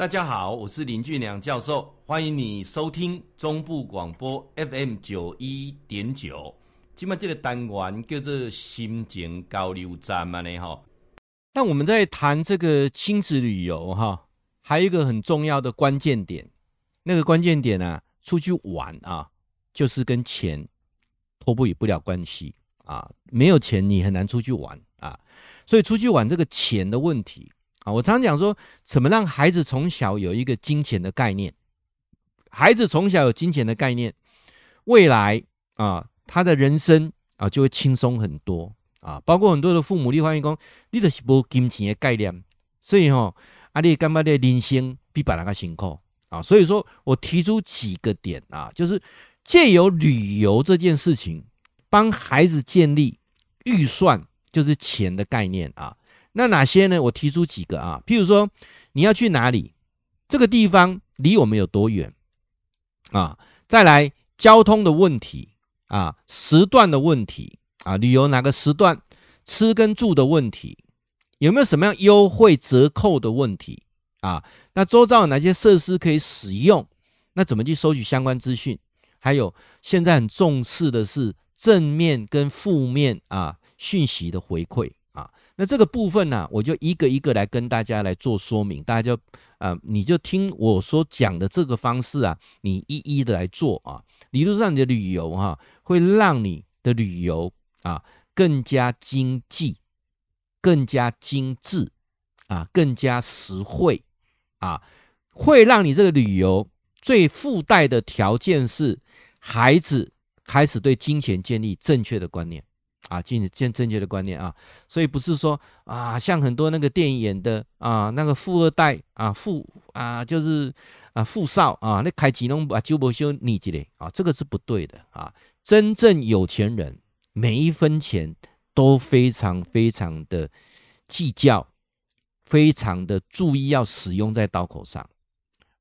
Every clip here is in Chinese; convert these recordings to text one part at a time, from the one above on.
大家好，我是林俊良教授，欢迎你收听中部广播 FM 九一点九。今麦这个单元叫做心情交流站嘛呢哈。那我们在谈这个亲子旅游哈，还有一个很重要的关键点，那个关键点呢、啊，出去玩啊，就是跟钱脱不不了关系啊。没有钱，你很难出去玩啊。所以出去玩这个钱的问题。啊，我常常讲说，怎么让孩子从小有一个金钱的概念？孩子从小有金钱的概念，未来啊，他的人生啊就会轻松很多啊。包括很多的父母，你发现讲，你都是无金钱的概念，所以吼，啊，你干嘛的人生比别人较辛苦啊？所以说我提出几个点啊，就是借由旅游这件事情，帮孩子建立预算，就是钱的概念啊。那哪些呢？我提出几个啊，譬如说你要去哪里，这个地方离我们有多远啊？再来交通的问题啊，时段的问题啊，旅游哪个时段，吃跟住的问题，有没有什么样优惠折扣的问题啊？那周遭有哪些设施可以使用？那怎么去收取相关资讯？还有现在很重视的是正面跟负面啊讯息的回馈。那这个部分呢、我就一个一个来跟大家来做说明，大家就啊、你就听我所讲的这个方式啊，你一一的来做啊。理论上你的旅游哈、会让你的旅游啊更加经济、更加精致啊、更加实惠啊，会让你这个旅游最附带的条件是孩子开始对金钱建立正确的观念。啊，建建正确的观念啊，所以不是说啊，像很多那个电影演的啊，那个富二代啊，富啊，就是啊，富少啊，那开几栋啊，就不修你几嘞啊，这个是不对的啊。真正有钱人每一分钱都非常非常的计较，非常的注意要使用在刀口上。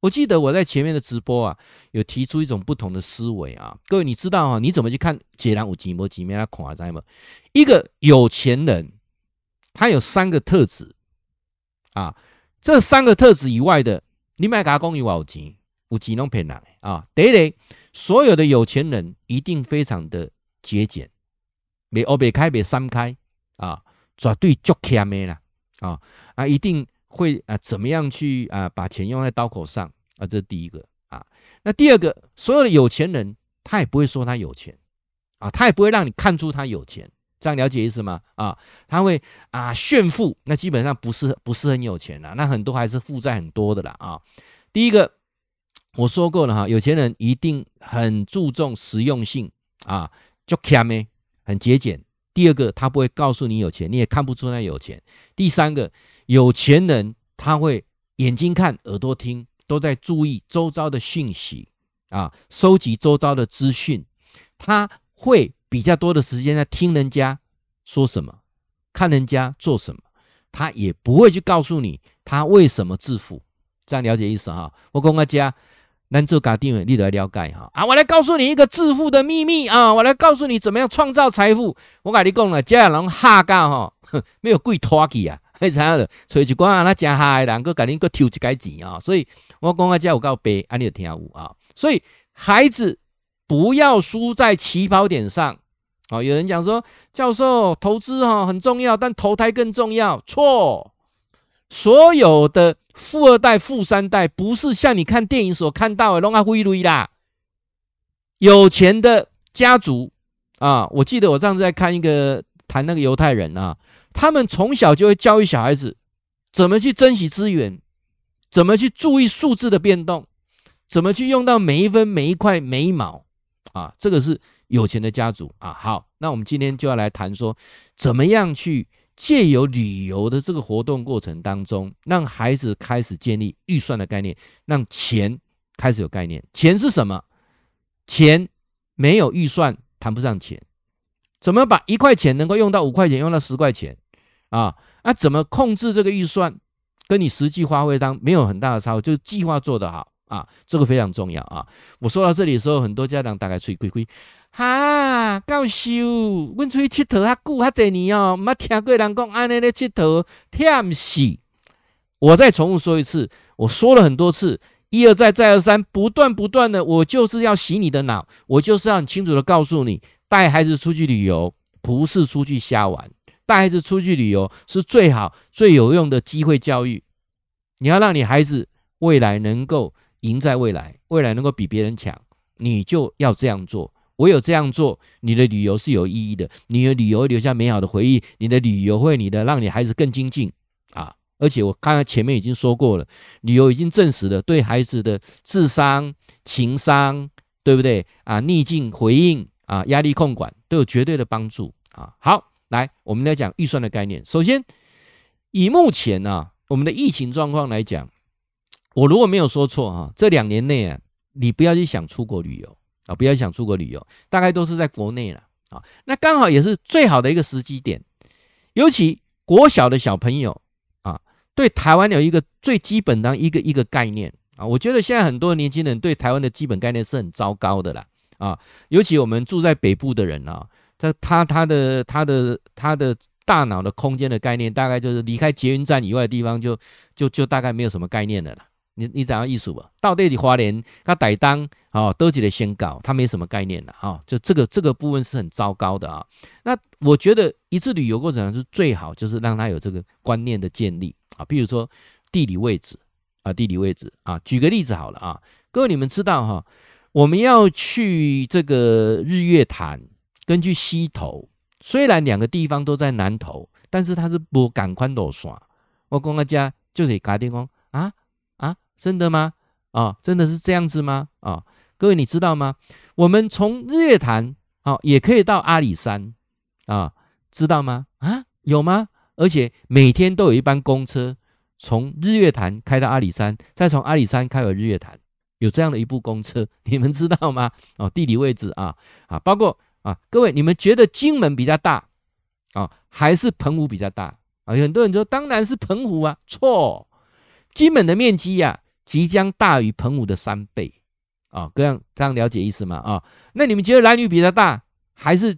我记得我在前面的直播啊，有提出一种不同的思维啊，各位你知道啊，你怎么去看杰兰五吉摩吉梅拉孔阿在吗？一个有钱人，他有三个特质啊，这三个特质以外的，你买嘎公有五吉，五吉弄偏难啊。第一，所有的有钱人一定非常的节俭，别欧别开别三开啊，绝对足欠的啦啊啊，一定。会啊，怎么样去啊，把钱用在刀口上啊？这是第一个啊。那第二个，所有的有钱人，他也不会说他有钱啊，他也不会让你看出他有钱，这样了解意思吗？啊，他会啊炫富，那基本上不是不是很有钱啦，那很多还是负债很多的啦啊。第一个我说过了哈，有钱人一定很注重实用性啊，就慳咩，很节俭。第二个，他不会告诉你有钱，你也看不出他有钱。第三个。有钱人他会眼睛看耳朵听，都在注意周遭的讯息啊，收集周遭的资讯。他会比较多的时间在听人家说什么，看人家做什么。他也不会去告诉你他为什么致富。这样了解意思哈？我跟大家，咱做家庭的，你都要了解哈啊！我来告诉你一个致富的秘密啊！我来告诉你怎么样创造财富。我跟你讲了，这人哈嘎哈，没有贵拖起啊。非常的，所以就讲啊，那真嗨，两个肯定个抽一个钱啊，所以我讲啊，这有够白，啊，你有听有啊？所以孩子不要输在起跑点上。哦，有人讲说，教授投资哈很重要，但投胎更重要。错，所有的富二代、富三代不是像你看电影所看到的拢啊灰绿啦。有钱的家族啊，我记得我上次在看一个谈那个犹太人啊。他们从小就会教育小孩子怎么去珍惜资源，怎么去注意数字的变动，怎么去用到每一分每一块每一毛啊！这个是有钱的家族啊。好，那我们今天就要来谈说，怎么样去借由旅游的这个活动过程当中，让孩子开始建立预算的概念，让钱开始有概念。钱是什么？钱没有预算谈不上钱。怎么把一块钱能够用到五块钱，用到十块钱，啊，那、啊、怎么控制这个预算，跟你实际花费当没有很大的差，就是计划做得好啊，这个非常重要啊。我说到这里的时候，很多家长大概吹亏亏，哈，教授，我出去佚佗哈久哈侪年哦，没听过人讲安尼咧佚佗，忝死。我再重复说一次，我说了很多次，一而再，再而三，不断不断的，我就是要洗你的脑，我就是要很清楚的告诉你，带孩子出去旅游不是出去瞎玩，带孩子出去旅游是最好最有用的机会教育。你要让你孩子未来能够赢在未来，未来能够比别人强，你就要这样做。唯有这样做，你的旅游是有意义的，你的旅游留下美好的回忆，你的旅游会你的让你孩子更精进啊。而且我刚才前面已经说过了，旅游已经证实了对孩子的智商、情商，对不对啊？逆境回应啊，压力控管都有绝对的帮助啊。好，来，我们来讲预算的概念。首先，以目前啊我们的疫情状况来讲，我如果没有说错啊，这两年内啊，你不要去想出国旅游啊，不要想出国旅游，大概都是在国内了啊。那刚好也是最好的一个时机点，尤其国小的小朋友啊。对台湾有一个最基本的一个一个概念啊，我觉得现在很多年轻人对台湾的基本概念是很糟糕的啦啊，尤其我们住在北部的人啊，他他他的他的他的大脑的空间的概念，大概就是离开捷运站以外的地方就，就就就大概没有什么概念的了。你你怎样艺术吧？到底你花莲他歹当啊，都记得先搞，他没什么概念了啊，就这个这个部分是很糟糕的啊。那我觉得一次旅游过程是最好，就是让他有这个观念的建立。啊，比如说地理位置啊，地理位置啊，举个例子好了啊，各位你们知道哈，我们要去这个日月潭根据溪头，虽然两个地方都在南投，但是它是不赶快路线。我公家就是打电话啊啊，真的吗？啊，真的是这样子吗？啊，各位你知道吗？我们从日月潭啊，也可以到阿里山啊，知道吗？啊，有吗？而且每天都有一班公车从日月潭开到阿里山，再从阿里山开回日月潭，有这样的一部公车，你们知道吗？哦，地理位置啊啊，包括啊，各位，你们觉得金门比较大啊，还是澎湖比较大啊？有很多人说当然是澎湖啊，错，金门的面积呀、即将大于澎湖的三倍啊，这样这样了解意思吗？啊，那你们觉得兰屿比较大，还是？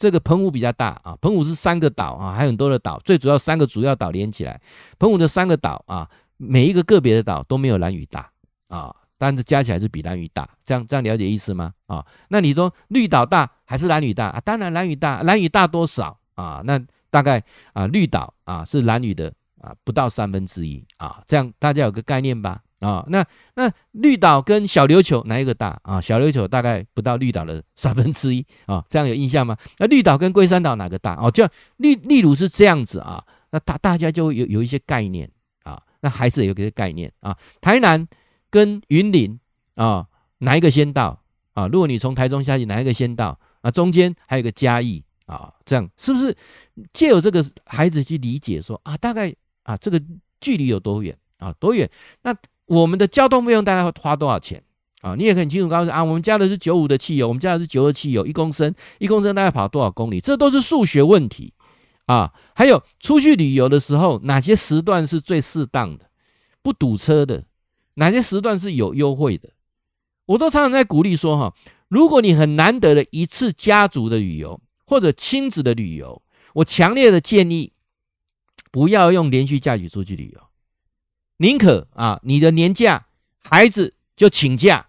这个澎湖比较大啊，澎湖是三个岛啊，还有很多的岛，最主要三个主要岛连起来，澎湖的三个岛啊，每一个个别的岛都没有兰屿大啊，但是加起来是比兰屿大，这样这样了解意思吗？啊，那你说绿岛大还是兰屿大啊？当然兰屿大，兰屿大多少啊？那大概啊绿岛啊是兰屿的啊不到三分之一啊，这样大家有个概念吧？啊、那那绿岛跟小琉球哪一个大啊？小琉球大概不到绿岛的三分之一啊，这样有印象吗？那绿岛跟龟山岛哪个大？哦，就例例如是这样子啊，那大大家就会有有一些概念啊，那还是有一些概念啊。台南跟云林啊，哪一个先到啊？如果你从台中下去，哪一个先到啊？中间还有个嘉义啊，这样是不是借由这个孩子去理解说啊，大概啊这个距离有多远啊？多远？那我们的交通费用大概会花多少钱啊？你也很清楚告诉啊，我们加的是九五的汽油，我们加的是九二汽油，一公升一公升大概跑多少公里？这都是数学问题啊。还有出去旅游的时候，哪些时段是最适当的，不堵车的？哪些时段是有优惠的？我都常常在鼓励说哈，如果你很难得的一次家族的旅游或者亲子的旅游，我强烈的建议不要用连续假期出去旅游。宁可啊，你的年假孩子就请假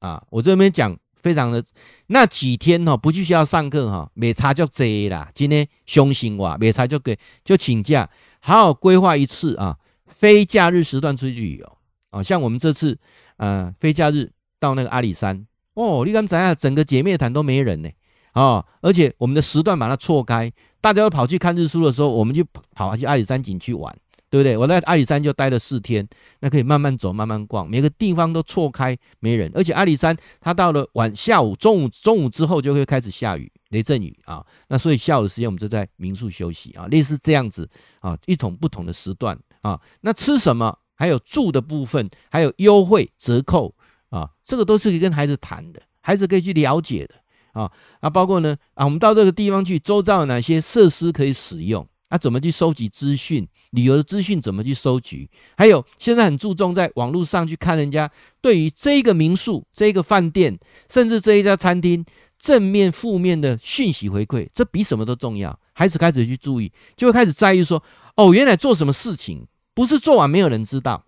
啊。我这边讲非常的那几天哈，不去学校上课哈，没差就贼啦。今天凶心哇，没差就给就请假，好好规划一次啊，非假日时段出去旅游啊。像我们这次呃，非假日到那个阿里山哦，你敢怎样？整个姐妹潭都没人呢啊，而且我们的时段把它错开，大家都跑去看日出的时候，我们就跑去阿里山景区玩。对不对？我在阿里山就待了四天，那可以慢慢走，慢慢逛，每个地方都错开，没人。而且阿里山它到了晚下午、中午、中午之后就会开始下雨，雷阵雨啊。那所以下午的时间我们就在民宿休息啊，类似这样子啊，一种不同的时段啊。那吃什么？还有住的部分，还有优惠折扣啊，这个都是可以跟孩子谈的，孩子可以去了解的啊。啊，包括呢啊，我们到这个地方去，周遭有哪些设施可以使用？啊，怎么去收集资讯？旅游的资讯怎么去收集？还有，现在很注重在网络上去看人家对于这个民宿、这个饭店，甚至这一家餐厅正面、负面的讯息回馈，这比什么都重要。孩子开始去注意，就会开始在意说：哦，原来做什么事情不是做完没有人知道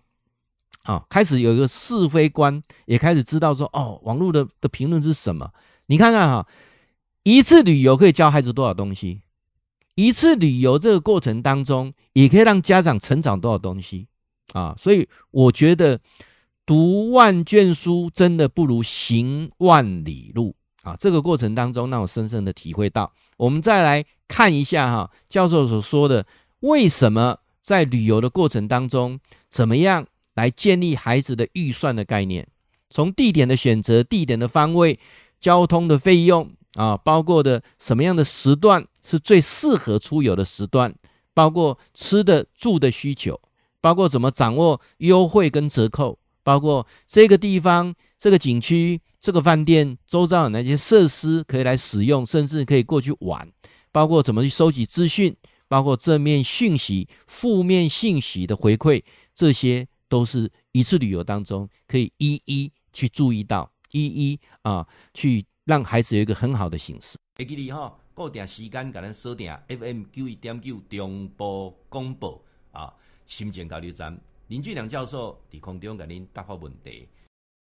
啊。开始有一个是非观，也开始知道说哦，网络的的评论是什么？你看看哈，一次旅游可以教孩子多少东西？一次旅游这个过程当中，也可以让家长成长多少东西啊？所以我觉得读万卷书真的不如行万里路啊！这个过程当中，让我深深的体会到。我们再来看一下哈，教授所说的，为什么在旅游的过程当中，怎么样来建立孩子的预算的概念？从地点的选择、地点的方位、交通的费用啊，包括的什么样的时段。是最适合出游的时段，包括吃的住的需求，包括怎么掌握优惠跟折扣，包括这个地方、这个景区、这个饭店周遭有哪些设施可以来使用，甚至可以过去玩，包括怎么去收集资讯，包括正面讯息、负面信息的回馈，这些都是一次旅游当中可以一一去注意到，一一啊去让孩子有一个很好的形式。固定时间，甲咱锁定 FM 九一点九中波广播啊，心情交流站林俊良教授伫空中甲您答复问题。